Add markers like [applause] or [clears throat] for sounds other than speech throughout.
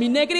mi negrita,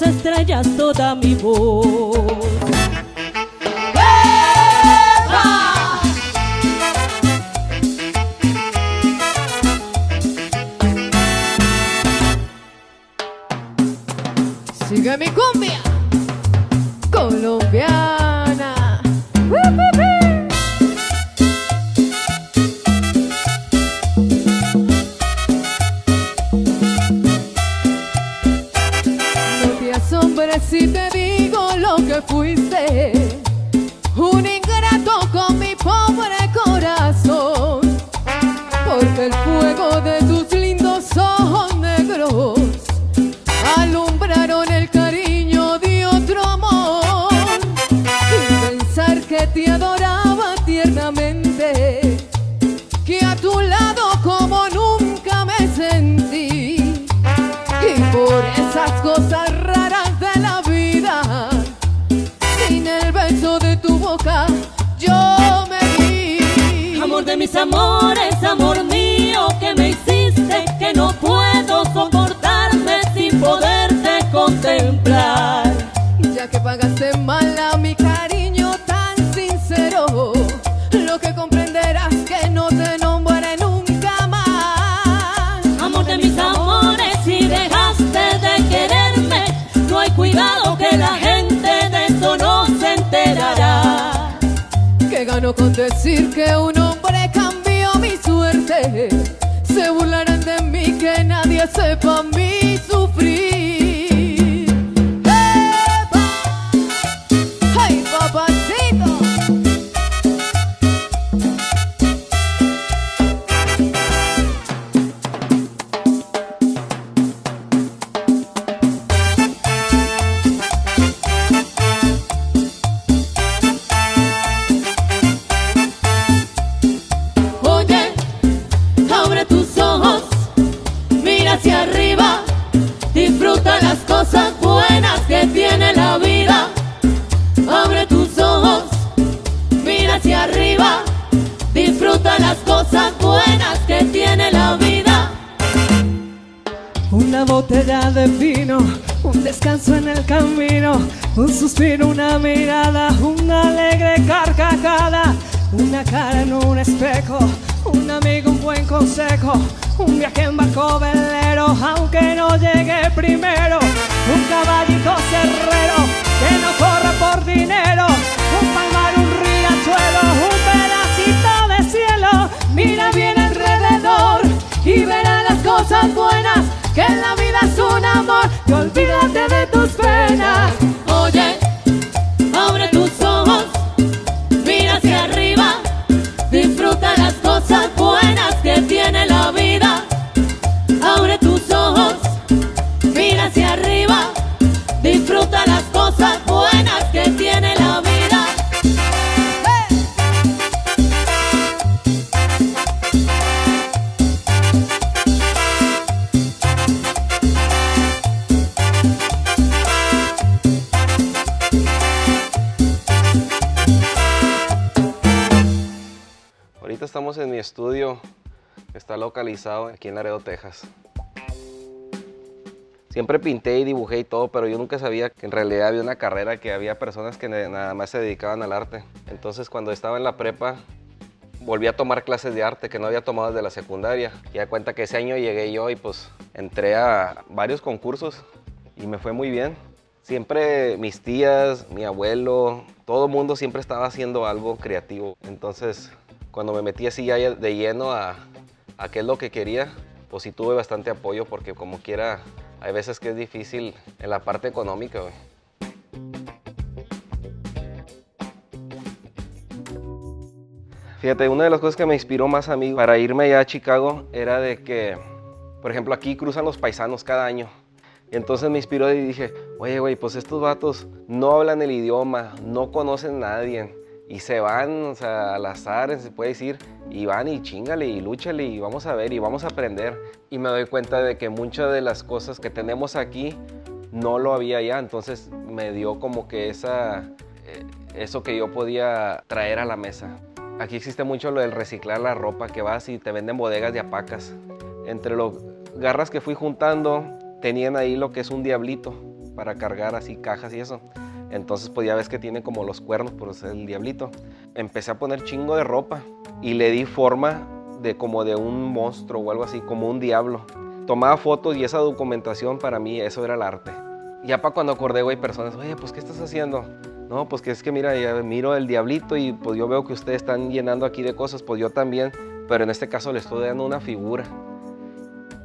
las estrellas toda mi voz. Amor amores, amor mío, que me hiciste que no puedo soportarme sin poderte contemplar. Ya que pagaste mal a mi cariño tan sincero, lo que comprenderás que no te nombraré nunca más. Amor de mis amores, si dejaste de quererme, no hay cuidado que la gente de eso no se enterará. Que gano con decir que un nadie sepa cosas buenas que tiene la vida. Abre tus ojos, mira hacia arriba, disfruta las cosas buenas que tiene la vida. Una botella de vino, un descanso en el camino, un suspiro, una mirada, una alegre carcajada, una cara en un espejo, un amigo, un buen consejo, un viaje en barco velero, aunque no llegue primero, un caballito cerrero que no corra por dinero, un palmar, un riachuelo, un pedacito de cielo, mira bien alrededor y verás las cosas buenas, que la vida es un amor, y olvídate de tus penas. buenas que tiene la vida. Ahorita estamos en mi estudio, está localizado aquí en Laredo, Texas. Siempre pinté y dibujé y todo, pero yo nunca sabía que en realidad había una carrera, que había personas que nada más se dedicaban al arte. Entonces cuando estaba en la prepa, volví a tomar clases de arte que no había tomado desde la secundaria. Y da cuenta que ese año llegué yo y pues entré a varios concursos y me fue muy bien. Siempre mis tías, mi abuelo, todo el mundo siempre estaba haciendo algo creativo. Entonces cuando me metí así ya de lleno a, a qué es lo que quería, pues sí tuve bastante apoyo porque como quiera hay veces que es difícil en la parte económica. Fíjate, una de las cosas que me inspiró más a mí para irme allá a Chicago era de que, por ejemplo, aquí cruzan los paisanos cada año. Entonces me inspiró y dije, oye, güey, pues estos vatos no hablan el idioma, no conocen a nadie y se van, o sea, al azar, se puede decir, y van y chingale y lúchale y vamos a ver y vamos a aprender. Y me doy cuenta de que muchas de las cosas que tenemos aquí no lo había ya, entonces me dio como que esa, eh, eso que yo podía traer a la mesa. Aquí existe mucho lo del reciclar la ropa, que vas y te venden bodegas de apacas. Entre los garras que fui juntando, tenían ahí lo que es un diablito para cargar así cajas y eso. Entonces pues ya ves que tiene como los cuernos, por ser el diablito. Empecé a poner chingo de ropa y le di forma de como de un monstruo o algo así, como un diablo. Tomaba fotos y esa documentación para mí, eso era el arte. Ya para cuando acordé, güey, personas, oye, pues ¿qué estás haciendo? No, pues que es que mira, ya miro el diablito y pues yo veo que ustedes están llenando aquí de cosas, pues yo también, pero en este caso le estoy dando una figura.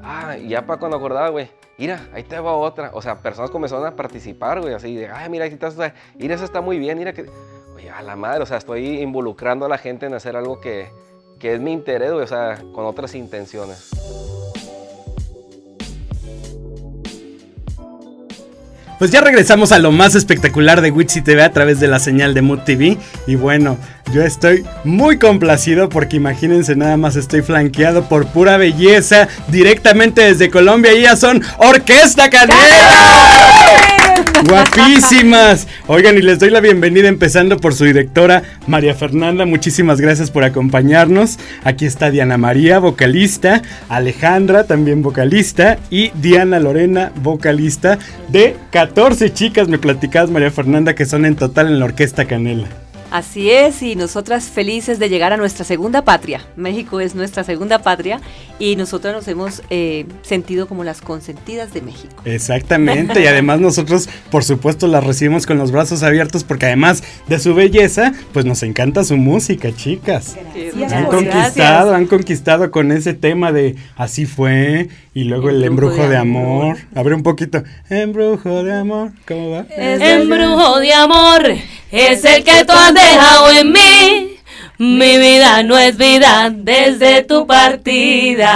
Ah, ya para cuando acordaba, güey, mira, ahí te va otra. O sea, personas comenzaron a participar, güey, así de, ay, mira, aquí estás, mira, eso está muy bien, mira que, güey, a la madre, o sea, estoy involucrando a la gente en hacer algo que, que es mi interés, güey, o sea, con otras intenciones. Pues ya regresamos a lo más espectacular de Witsi TV a través de la señal de Mood TV. Y bueno, yo estoy muy complacido porque imagínense nada más estoy flanqueado por pura belleza directamente desde Colombia. Y ya son Orquesta Canela. Guapísimas. Oigan, y les doy la bienvenida empezando por su directora María Fernanda. Muchísimas gracias por acompañarnos. Aquí está Diana María, vocalista, Alejandra, también vocalista, y Diana Lorena, vocalista de 14 chicas, me platicabas María Fernanda, que son en total en la Orquesta Canela. Así es, y nosotras felices de llegar a nuestra segunda patria. México es nuestra segunda patria y nosotras nos hemos eh, sentido como las consentidas de México. Exactamente, y además [laughs] nosotros, por supuesto, las recibimos con los brazos abiertos porque además de su belleza, pues nos encanta su música, chicas. Han conquistado, han conquistado con ese tema de así fue y luego el, embrujo, de, amor. Abre un poquito. Embrujo de amor, ¿cómo va? embrujo de amor es el que tú has dejado en mí. Mi vida no es vida desde tu partida.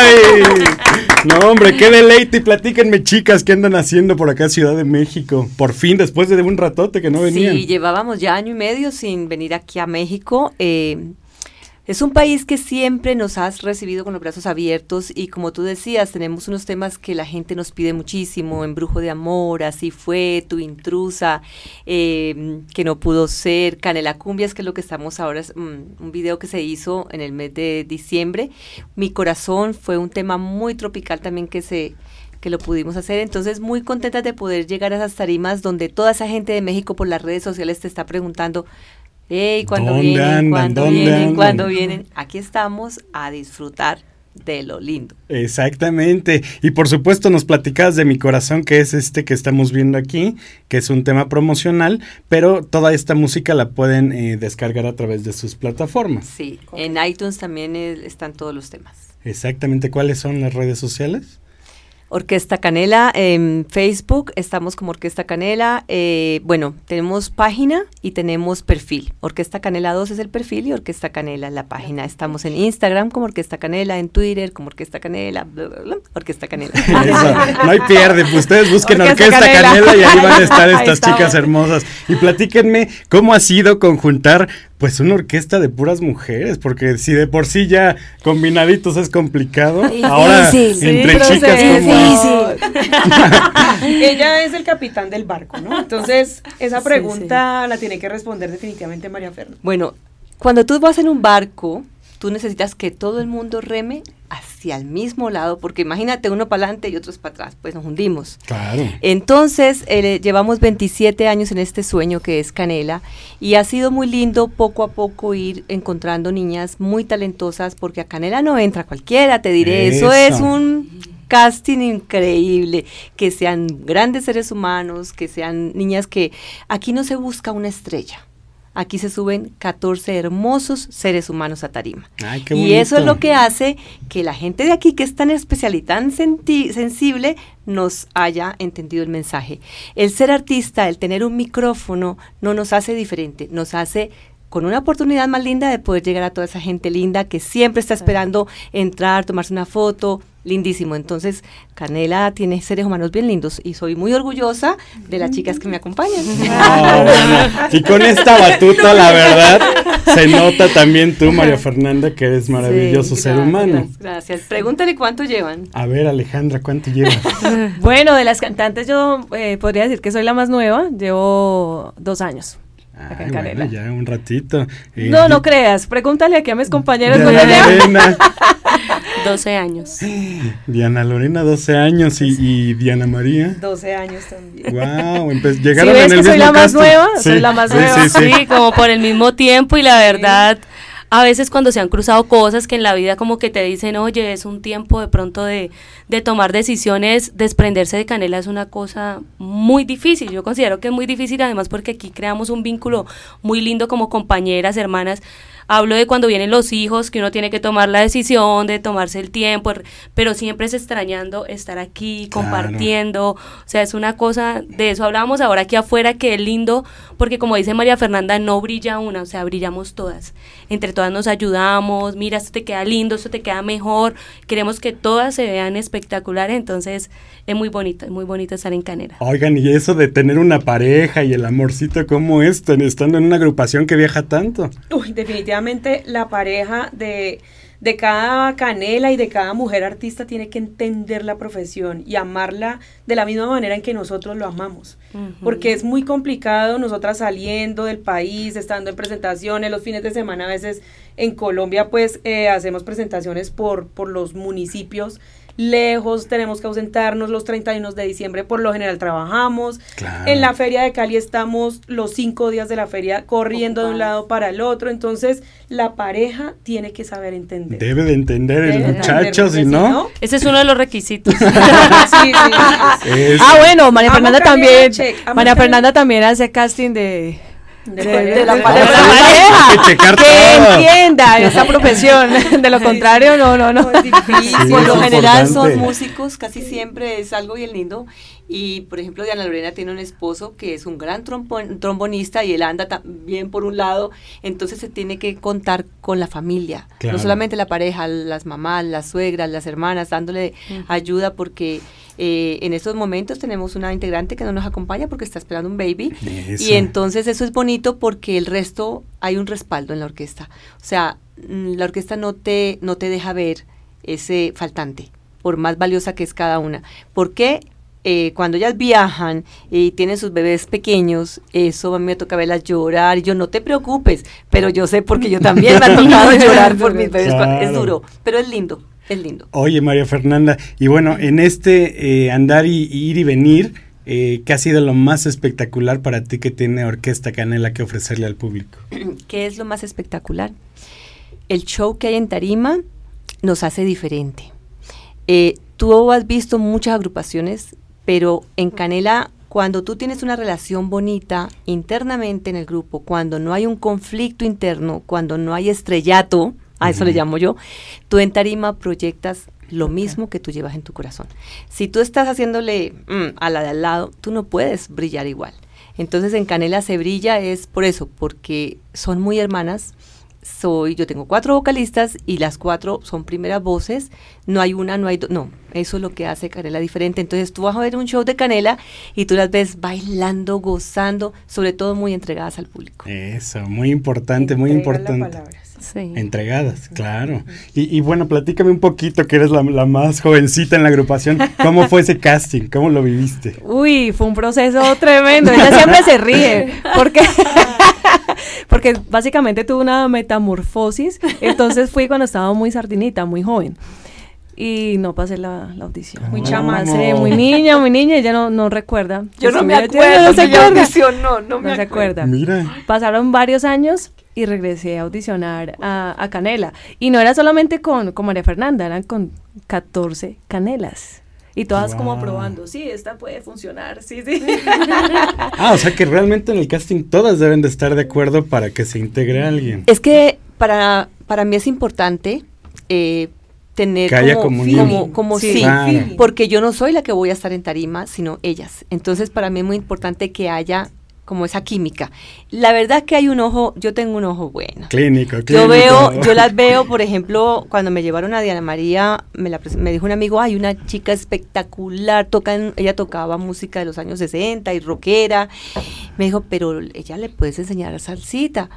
¡Ay! [laughs] No, hombre, qué deleite. Y platíquenme, chicas, ¿qué andan haciendo por acá, Ciudad de México? Por fin, después de un ratote que no venían. Sí, llevábamos ya año y medio sin venir aquí a México. Eh, es un país que siempre nos has recibido con los brazos abiertos y como tú decías, tenemos unos temas que la gente nos pide muchísimo, Embrujo de Amor, Así fue, Tu intrusa, em, que no pudo ser, Canela Cumbias, que es lo que estamos ahora, es un, un video que se hizo en el mes de diciembre. Mi corazón fue un tema muy tropical también que se que lo pudimos hacer. Entonces, muy contentas de poder llegar a esas tarimas donde toda esa gente de México por las redes sociales te está preguntando, Hey, cuando vienen, cuando vienen, cuando vienen. Aquí estamos a disfrutar de lo lindo. Exactamente. Y por supuesto nos platicas de mi corazón, que es este que estamos viendo aquí, que es un tema promocional, pero toda esta música la pueden eh, descargar a través de sus plataformas. Sí, en iTunes también están todos los temas. Exactamente. ¿Cuáles son las redes sociales? Orquesta Canela en Facebook, estamos como Orquesta Canela. Eh, bueno, tenemos página y tenemos perfil. Orquesta Canela 2 es el perfil y Orquesta Canela es la página. Estamos en Instagram como Orquesta Canela, en Twitter como Orquesta Canela, Orquesta Canela. [laughs] no hay pierde, pues ustedes busquen Orquesta, Canela. y ahí van a estar [laughs] estas chicas hermosas. Y platíquenme cómo ha sido conjuntar pues una orquesta de puras mujeres, porque si de por sí ya combinaditos es complicado, ahora entre chicas como... [laughs] Ella es el capitán del barco, ¿no? Entonces, esa pregunta la tiene que responder definitivamente María Fernanda. Bueno, cuando tú vas en un barco, tú necesitas que todo el mundo reme hacia el mismo lado, porque imagínate uno para adelante y otros para atrás, pues nos hundimos. Claro. Entonces, eh, llevamos 27 años en este sueño que es Canela y ha sido muy lindo poco a poco ir encontrando niñas muy talentosas, porque a Canela no entra cualquiera, te diré, eso, Eso. es un casting increíble, que sean grandes seres humanos, que sean niñas que aquí no se busca una estrella. Aquí se suben 14 hermosos seres humanos a tarima. Ay, qué y eso es lo que hace que la gente de aquí, que es tan especial y tan senti- sensible, nos haya entendido el mensaje. El ser artista, el tener un micrófono, no nos hace diferente, nos hace con una oportunidad más linda de poder llegar a toda esa gente linda que siempre está esperando entrar, tomarse una foto, lindísimo. Entonces, Canela tiene seres humanos bien lindos y soy muy orgullosa de las chicas que me acompañan. Ah, [laughs] bueno. Y con esta batuta, la verdad, se nota también tú, María Fernanda, que eres maravilloso Sí, ser humano. Gracias. Pregúntale cuánto llevan. A ver, Alejandra, ¿cuánto llevas? [laughs] Bueno, de las cantantes yo eh, podría decir que soy la más nueva. Llevo dos años. acá en Ay, Canela. bueno, ya un ratito. Eh, No, no creas. Pregúntale aquí a mis compañeros. Cuánto llevan. [laughs] Lorena, 12 años. Diana Lorena, 12 años, y, y Diana María. 12 años también. Wow, [laughs] llegaron ves en el que soy mismo la más casting. nueva? Soy la más nueva. Sí, sí, Sí, como por el mismo tiempo y la verdad, a veces cuando se han cruzado cosas que en la vida como que te dicen, oye, es un tiempo de pronto de, de tomar decisiones, desprenderse de Canela es una cosa muy difícil. Yo considero que es muy difícil además porque aquí creamos un vínculo muy lindo como compañeras, hermanas. Hablo de cuando vienen los hijos, que uno tiene que tomar la decisión de tomarse el tiempo, er- pero siempre es extrañando estar aquí, Claro. compartiendo. O sea, es una cosa, de eso hablábamos ahora aquí afuera, que es lindo, porque como dice María Fernanda, no brilla una, o sea, brillamos todas. Entre todas nos ayudamos, mira, esto te queda lindo, esto te queda mejor. Queremos que todas se vean espectaculares, entonces es muy bonito, es muy bonito estar en Canela. Oigan, y eso de tener una pareja y el amorcito, ¿cómo es? Estando en una agrupación que viaja tanto. Uy, definitivamente la pareja de, de cada canela y de cada mujer artista tiene que entender la profesión y amarla de la misma manera en que nosotros lo amamos. Porque es muy complicado nosotras saliendo del país, estando en presentaciones, los fines de semana a veces en Colombia pues eh, hacemos presentaciones por, por los municipios lejos, tenemos que ausentarnos los 31 de diciembre, por lo general trabajamos. Claro. En la feria de Cali estamos los cinco días de la feria corriendo de un lado para el otro, entonces la pareja tiene que saber entender. Debe de entender el Debe de muchacho, si no. Ese es uno de los requisitos. Sí, [laughs] sí, sí, sí. es- Ah, bueno, María Fernanda también. María. Fernanda también hace casting de, De, de- de de la pareja. que [laughs] checar que todo. entienda esa profesión. [laughs] De lo contrario, no, no, no. Es difícil. Sí, Por lo general importante. son músicos, casi siempre es algo bien lindo. Y por ejemplo, Diana Lorena tiene un esposo que es un gran trombon- trombonista y él anda también por un lado. Entonces se tiene que contar con la familia. Claro. No solamente la pareja, las mamás, las suegras, las hermanas, dándole ayuda porque eh, en estos momentos tenemos una integrante que no nos acompaña porque está esperando un baby. Eso. Y entonces eso es bonito porque el resto hay un respaldo en la orquesta. O sea, mm, la orquesta no te, no te deja ver ese faltante, por más valiosa que es cada una. ¿Por qué? Eh, cuando ellas viajan y tienen sus bebés pequeños, eso a mí me toca verlas llorar. Y yo, no te preocupes, pero yo sé porque yo también me ha [laughs] tocado llorar por mis bebés. Claro. Es duro, pero es lindo, es lindo. Oye, María Fernanda, y bueno, en este eh, andar y, y ir y venir, eh, ¿qué ha sido lo más espectacular para ti que tiene Orquesta Canela que ofrecerle al público? [clears throat] ¿Qué es lo más espectacular? El show que hay en Tarima nos hace diferente. Eh, tú has visto muchas agrupaciones, pero en Canela, cuando tú tienes una relación bonita internamente en el grupo, cuando no hay un conflicto interno, cuando no hay estrellato, a eso le llamo yo, tú en Tarima proyectas lo mismo que tú llevas en tu corazón. Si tú estás haciéndole mm, a la de al lado, tú no puedes brillar igual. Entonces en Canela se brilla es por eso, porque son muy hermanas. Soy, yo tengo cuatro vocalistas y las cuatro son primeras voces. No hay una, no hay dos. No, eso es lo que hace Canela diferente. Entonces tú vas a ver un show de Canela y tú las ves bailando, gozando, sobre todo muy entregadas al público. Eso, muy importante, muy Entrega importante. palabra, sí. Sí. Entregadas, claro. Y, y bueno, platícame un poquito, que eres la, la más jovencita en la agrupación. ¿Cómo fue ese casting? ¿Cómo lo viviste? Uy, fue un proceso tremendo. Ella siempre se ríe. Porque, [laughs] porque básicamente tuve una metamorfosis. Entonces fui cuando estaba muy sardinita, muy joven. Y no pasé la, la audición. Muy No chama. muy niña, muy niña, ella no, no recuerda. Yo no me acuerdo, no se acuerda. audicionó, no me No se acuerdo. acuerda. Mira. Pasaron varios años y regresé a audicionar a, a Canela. Y no era solamente con, con María Fernanda, eran con 14 canelas. Y todas como probando, sí, esta puede funcionar, sí, sí. [laughs] Ah, o sea que realmente en el casting todas deben de estar de acuerdo para que se integre alguien. Es que para, para mí es importante eh, tener Que haya como, como, como Sí. sí, Claro. porque yo no soy la que voy a estar en tarima, sino ellas. Entonces para mí es muy importante que haya como esa química. La verdad que hay un ojo, yo tengo un ojo bueno. Clínico, clínico. Yo veo, yo las [laughs] veo, por ejemplo, cuando me llevaron a Diana María, me, la me dijo un amigo, hay una chica espectacular, tocan, ella tocaba música de los años 60 y rockera. Me dijo, pero ella le puedes enseñar salsita.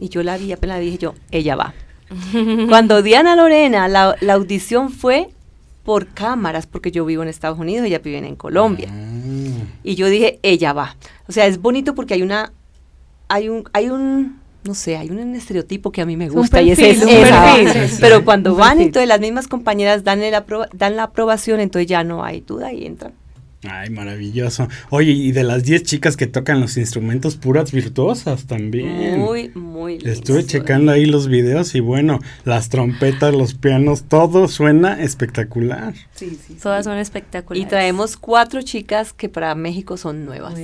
Y yo la vi, apenas la dije yo, ella va. [laughs] Cuando Diana Lorena, la, la audición fue por cámaras, porque yo vivo en Estados Unidos, ella vive en Colombia. Y yo dije, ella va. O sea, es bonito porque hay una, hay un, hay un, no sé, hay un estereotipo que a mí me gusta y ese es esa. Pero cuando van, perfil. entonces las mismas compañeras dan, el apro- dan la aprobación, entonces ya no hay duda y entran. Ay, maravilloso. Oye, y de las 10 chicas que tocan los instrumentos puras virtuosas también. Muy, muy lindas. Estuve checando ahí los videos y bueno, las trompetas, los pianos, todo suena espectacular. Sí, sí. Todas son espectaculares. Y traemos cuatro chicas que para México son nuevas.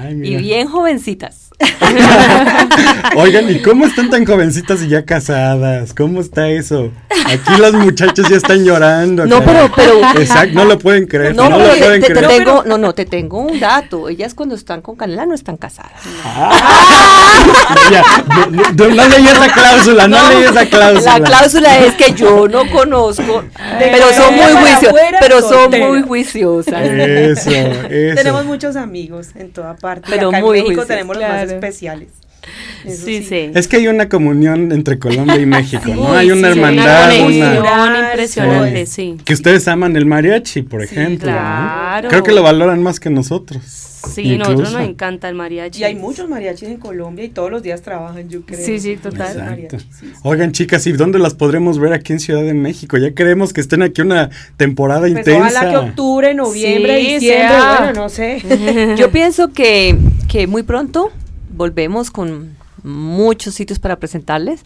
Ay, Y bien jovencitas. [laughs] Oigan, ¿y cómo están tan jovencitas y ya casadas? ¿Cómo está eso? Aquí los muchachos ya están llorando. No, cara. pero- pero- Exacto, no lo pueden creer. No, No, lo pueden te- te creer. tengo, no, no, te tengo un dato. Ellas cuando están con Canela no están casadas. Ya, no, no, no, leí esa cláusula, no, leí esa cláusula. La cláusula es que yo no conozco, pero son muy juiciosas, pero son muy juiciosas. Eso, eso. Tenemos muchos amigos en toda parte. Pero acá muy en México tenemos los más especiales. Sí, sí. Es que hay una comunión entre Colombia y [laughs] México, ¿no? Hay una sí, hermandad, Una impresionante, sí. Que ustedes aman el mariachi, por ejemplo. ¿no? claro. Creo que lo valoran más que nosotros. Sí, nosotros Incluso. nos encanta el mariachi. Y hay muchos mariachis en Colombia y todos los días trabajan, yo creo. Sí, sí, total. Oigan, chicas, ¿y dónde las podremos ver aquí en Ciudad de México? Ya queremos que estén aquí una temporada Pues intensa. ojalá que octubre, noviembre, Sí, diciembre, sea. bueno, no sé. [laughs] Yo pienso que, que muy pronto volvemos con muchos sitios para presentarles.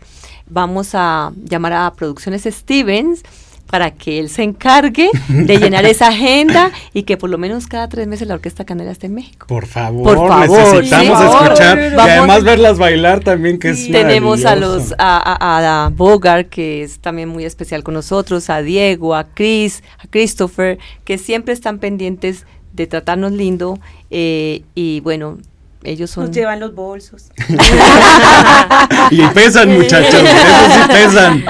Vamos a llamar a Producciones Stevens para que él se encargue de [laughs] llenar esa agenda y que por lo menos cada tres meses la Orquesta Canela esté en México. Por favor, Por favor, necesitamos sí. escuchar y además verlas bailar también, que es Tenemos a los a, a, a Bogart, que es también muy especial con nosotros, a Diego, a Chris, a Christopher, que siempre están pendientes de tratarnos lindo eh, y bueno, ellos son Nos llevan los bolsos. [laughs] Y pesan, muchachos, esos sí pesan.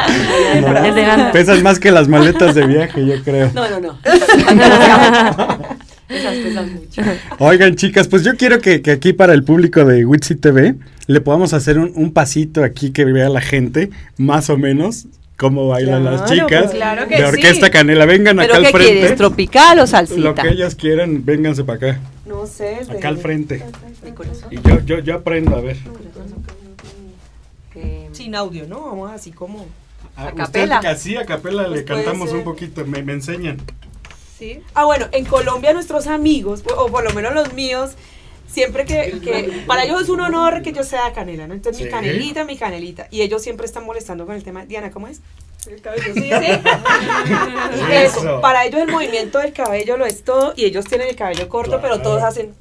No, pesan más que las maletas de viaje, yo creo. No, no, no. [laughs] Esas pesan mucho. Oigan, chicas, pues yo quiero que, que aquí para el público de Witsi TV le podamos hacer un, un pasito aquí que vea la gente, más o menos, cómo bailan las chicas pues claro que de Orquesta sí. Canela. Vengan ¿Pero acá qué al frente. quieres? ¿Tropical o Lo salsita? que ellas quieran, vénganse para acá, No sé. acá al frente. Mi corazón. Y yo, yo, yo aprendo, a ver. Sin audio, ¿no? Vamos así como. A, A capela. Usted, así a capela le Pues cantamos ser. un poquito, me, me enseñan. ¿Sí? Ah, bueno, en Colombia nuestros amigos, o por lo menos los míos, siempre que, que para ellos es un honor que yo sea canela, ¿no? Entonces mi canelita, mi canelita. Y ellos siempre están molestando con el tema. Diana, ¿cómo es? El cabello, sí, sí. [laughs] Eso, Eso. para ellos el movimiento del cabello lo es todo y ellos tienen el cabello corto, pero todos hacen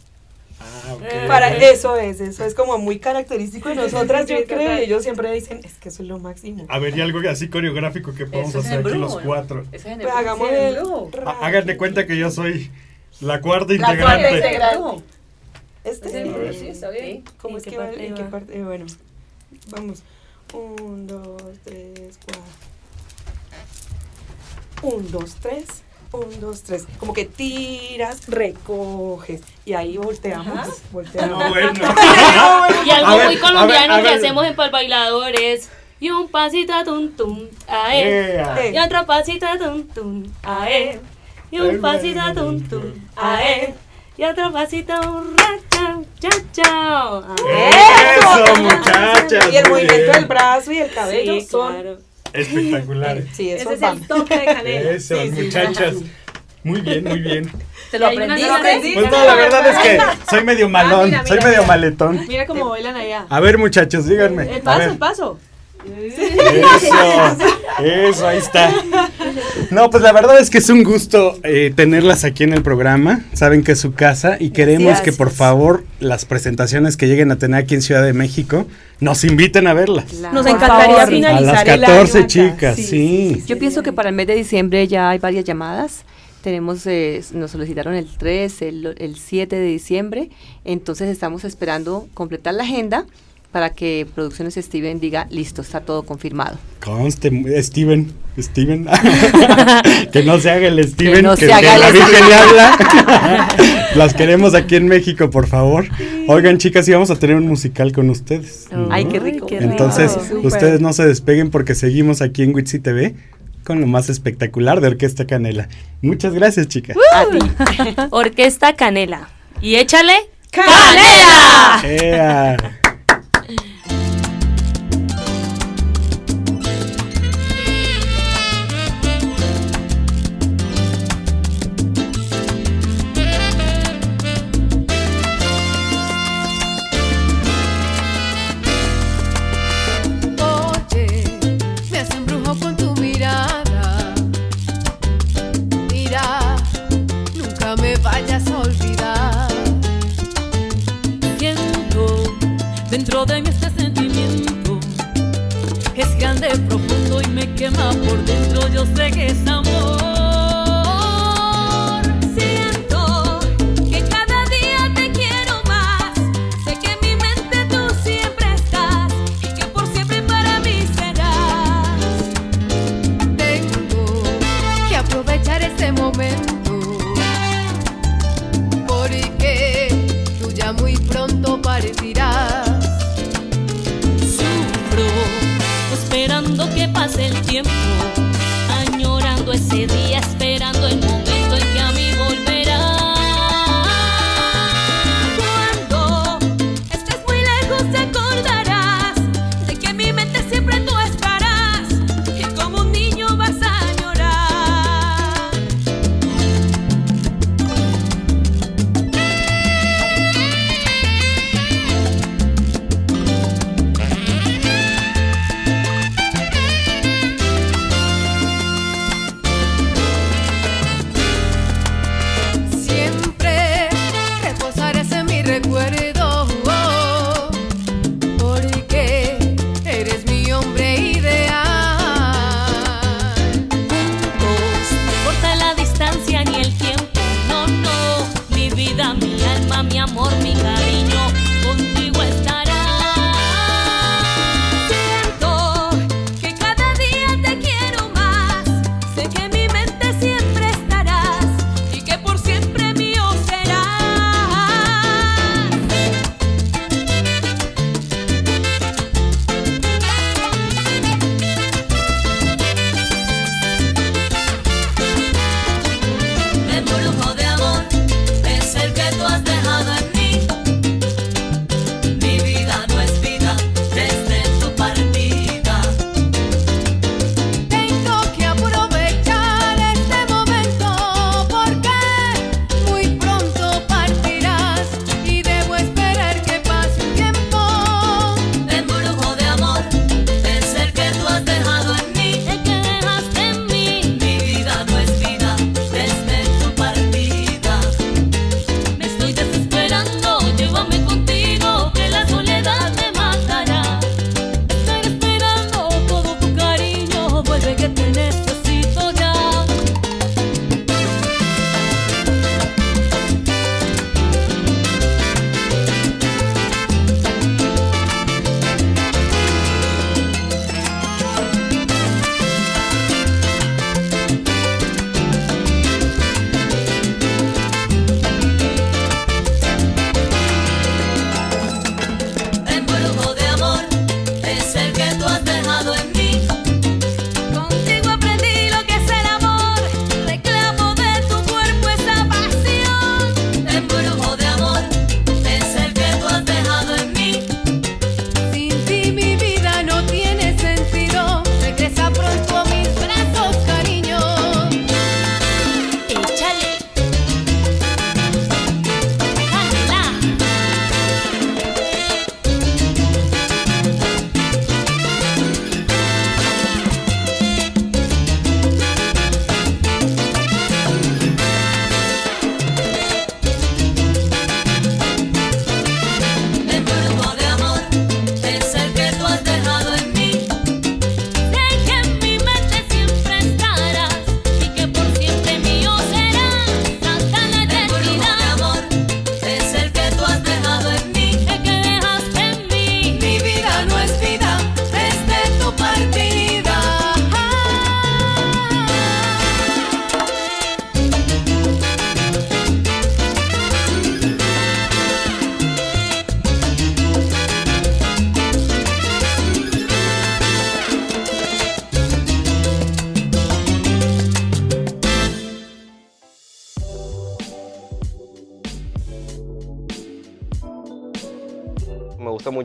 Ah, ok. para eso es, eso es como muy característico de nosotras, yo creo, y ellos siempre dicen, es que eso es lo máximo. A ver, y algo así coreográfico que podemos hacer aquí los cuatro. Es Pues hagamos el... embrujo. Há- Hagan de cuenta que yo soy la cuarta La integrante. cuarta integrante. Este sí, sí, está bien. ¿Cómo ¿En es que va? ¿En qué parte? Eh, bueno, vamos. Un, dos, tres, cuatro. Un, dos, tres. Un, dos, tres. Como que tiras, recoges. Y ahí volteamos. Volteamos. [laughs] No, bueno. Y algo A ver, muy a colombiano ver, a que ver. hacemos en Pal Bailador es y un pasito a tum tum a él. Ea. Y otro pasito a tum tum a él. Y un pasito a tum tum a él. Y otro pasito un ra, chao, chao, chao. a él. ¡Eso! Eso, muchachas. Y el muy movimiento bien. del brazo y el cabello Sí, son. claro. Espectaculares. Sí, eso Ese es el toque de [laughs] canela. Eso, Sí, sí, muchachas. Muy bien, muy bien. ¿Te lo unas aprendiste? ¿Lo aprendí? Pues no, la verdad es que soy medio malón, mira, soy medio mira. maletón. Mira cómo bailan allá. A ver, muchachos, díganme. El paso, el paso. Eso, eso, ahí está. No, pues la verdad es que es un gusto eh, tenerlas aquí en el programa. Saben que es su casa y queremos que por favor las presentaciones que lleguen a tener aquí en Ciudad de México nos inviten a verlas. Claro. Nos encantaría finalizar A las el año 14 acá. chicas, sí. Yo pienso que para el mes de diciembre ya hay varias llamadas. Tenemos, eh, nos solicitaron el 3, el, el 7 de diciembre. Entonces estamos esperando completar la agenda para que Producciones Steven diga, listo, está todo confirmado. Conste, Steven, Steven. [laughs] que no se haga el Steven, que, no se que haga la Virgen le habla. [laughs] Las queremos aquí en México, por favor. Oigan, chicas, sí vamos a tener un musical con ustedes. ¿no? Ay, qué rico. qué rico. Entonces, ustedes no se despeguen porque seguimos aquí en Witsi TV con lo más espectacular de Orquesta Canela. Muchas gracias, chicas. A ti. [laughs] Orquesta Canela. Y échale. ¡Canela! Oye,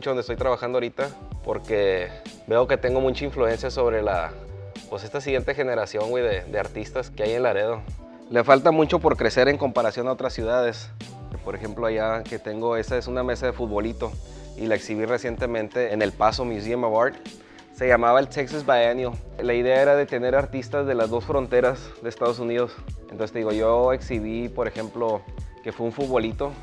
mucho donde estoy trabajando ahorita porque veo que tengo mucha influencia sobre la, pues esta siguiente generación, güey, de, de artistas que hay en Laredo. Le falta mucho por crecer en comparación a otras ciudades. Por ejemplo, allá que tengo, esa es una mesa de futbolito y la exhibí recientemente en el Paso Museum of Art. Se llamaba el Texas Biennial. La idea era de tener artistas de las dos fronteras de Estados Unidos. Entonces te digo, yo exhibí, por ejemplo, que fue un futbolito.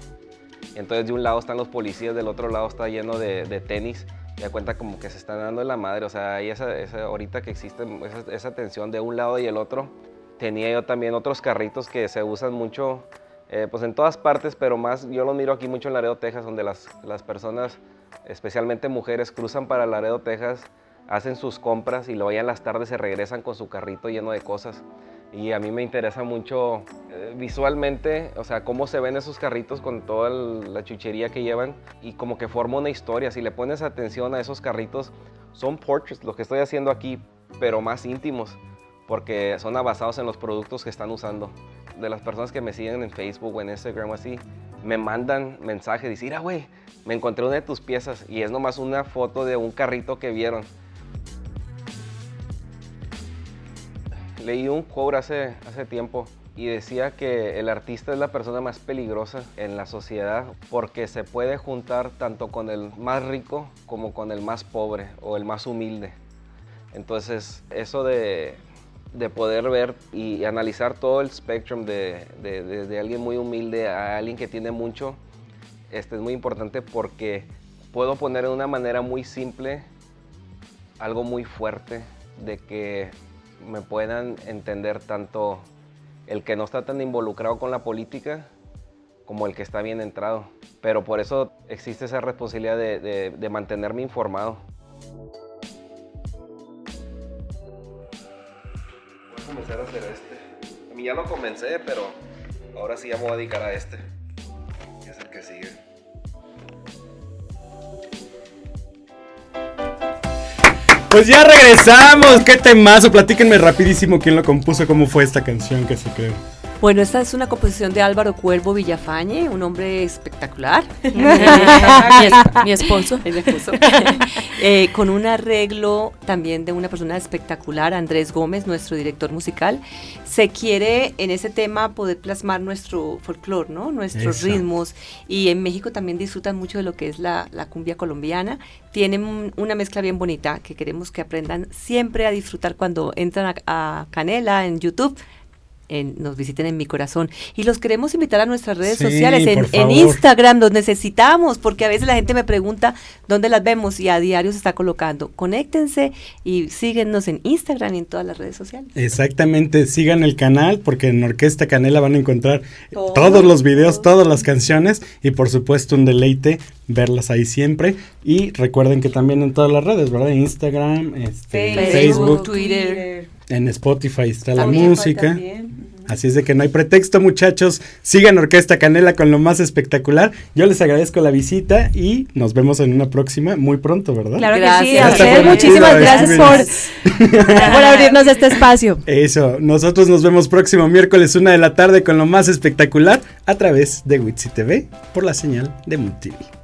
Entonces de un lado están los policías, del otro lado está lleno de, tenis. Y da cuenta como que se están dando en la madre. O sea, hay esa, esa ahorita que existe esa, tensión de un lado y el otro. Tenía yo también otros carritos que se usan mucho eh, pues en todas partes, pero más yo los miro aquí mucho en Laredo, Texas, donde las, personas, especialmente mujeres, cruzan para Laredo, Texas, hacen sus compras y luego ya las tardes se regresan con su carrito lleno de cosas. Y a mí me interesa mucho eh, visualmente, o sea, cómo se ven esos carritos con toda la chuchería que llevan y como que forma una historia. Si le pones atención a esos carritos, son portraits, lo que estoy haciendo aquí, pero más íntimos, porque son basados en los productos que están usando. De las personas que me siguen en Facebook o en Instagram o así, me mandan mensajes, dicen, mira, güey, me encontré una de tus piezas y es nomás una foto de un carrito que vieron. Leí un quote hace, hace tiempo y decía que el artista es la persona más peligrosa en la sociedad porque se puede juntar tanto con el más rico como con el más pobre o el más humilde. Entonces, eso de, de poder ver y analizar todo el spectrum de, de- de- de alguien muy humilde a alguien que tiene mucho, este es muy importante porque puedo poner de una manera muy simple algo muy fuerte de que me puedan entender tanto el que no está tan involucrado con la política como el que está bien entrado. Pero por eso existe esa responsabilidad de, de- mantenerme informado. Voy a comenzar a hacer este. A mí ya lo comencé, pero ahora sí ya me voy a dedicar a este. Que es el que sigue. Pues ya regresamos. ¿Qué temazo? Platíquenme rapidísimo quién lo compuso, cómo fue esta canción que se creó. Bueno, esta es una composición de Álvaro Cuervo Villafañe, un hombre espectacular. [laughs] mi, es- mi esposo. [laughs] El esposo. [laughs] Eh, con un arreglo también de una persona espectacular, Andrés Gómez, nuestro director musical. Se quiere en ese tema poder plasmar nuestro folclore, ¿no? Nuestros Eso. ritmos. Y en México también disfrutan mucho de lo que es la, la cumbia colombiana. Tienen un- una mezcla bien bonita que queremos que aprendan siempre a disfrutar cuando entran a, a Canela en YouTube. En- nos visiten en mi corazón y los queremos invitar a nuestras redes Sí, sociales en. Instagram los necesitamos porque a veces la gente me pregunta dónde las vemos y a diario se está colocando conéctense y síguenos en Instagram y en todas las redes sociales Exactamente, sigan el canal porque en Orquesta Canela van a encontrar Todo, todos los videos, todo. todas las canciones y por supuesto un deleite verlas ahí siempre. Y recuerden que también en todas las redes, ¿verdad? Instagram, este, Facebook, Facebook, Twitter. en Spotify está la música. También. Así es de que no hay pretexto, muchachos. Sigan Orquesta Canela con lo más espectacular. Yo les agradezco la visita y nos vemos en una próxima muy pronto, ¿verdad? Claro que sí, Gracias. a Hasta muchísimas gracias por, [laughs] por abrirnos este espacio. Eso, nosotros nos vemos próximo miércoles una de la tarde con lo más espectacular a través de Witsi TV por la señal de Mood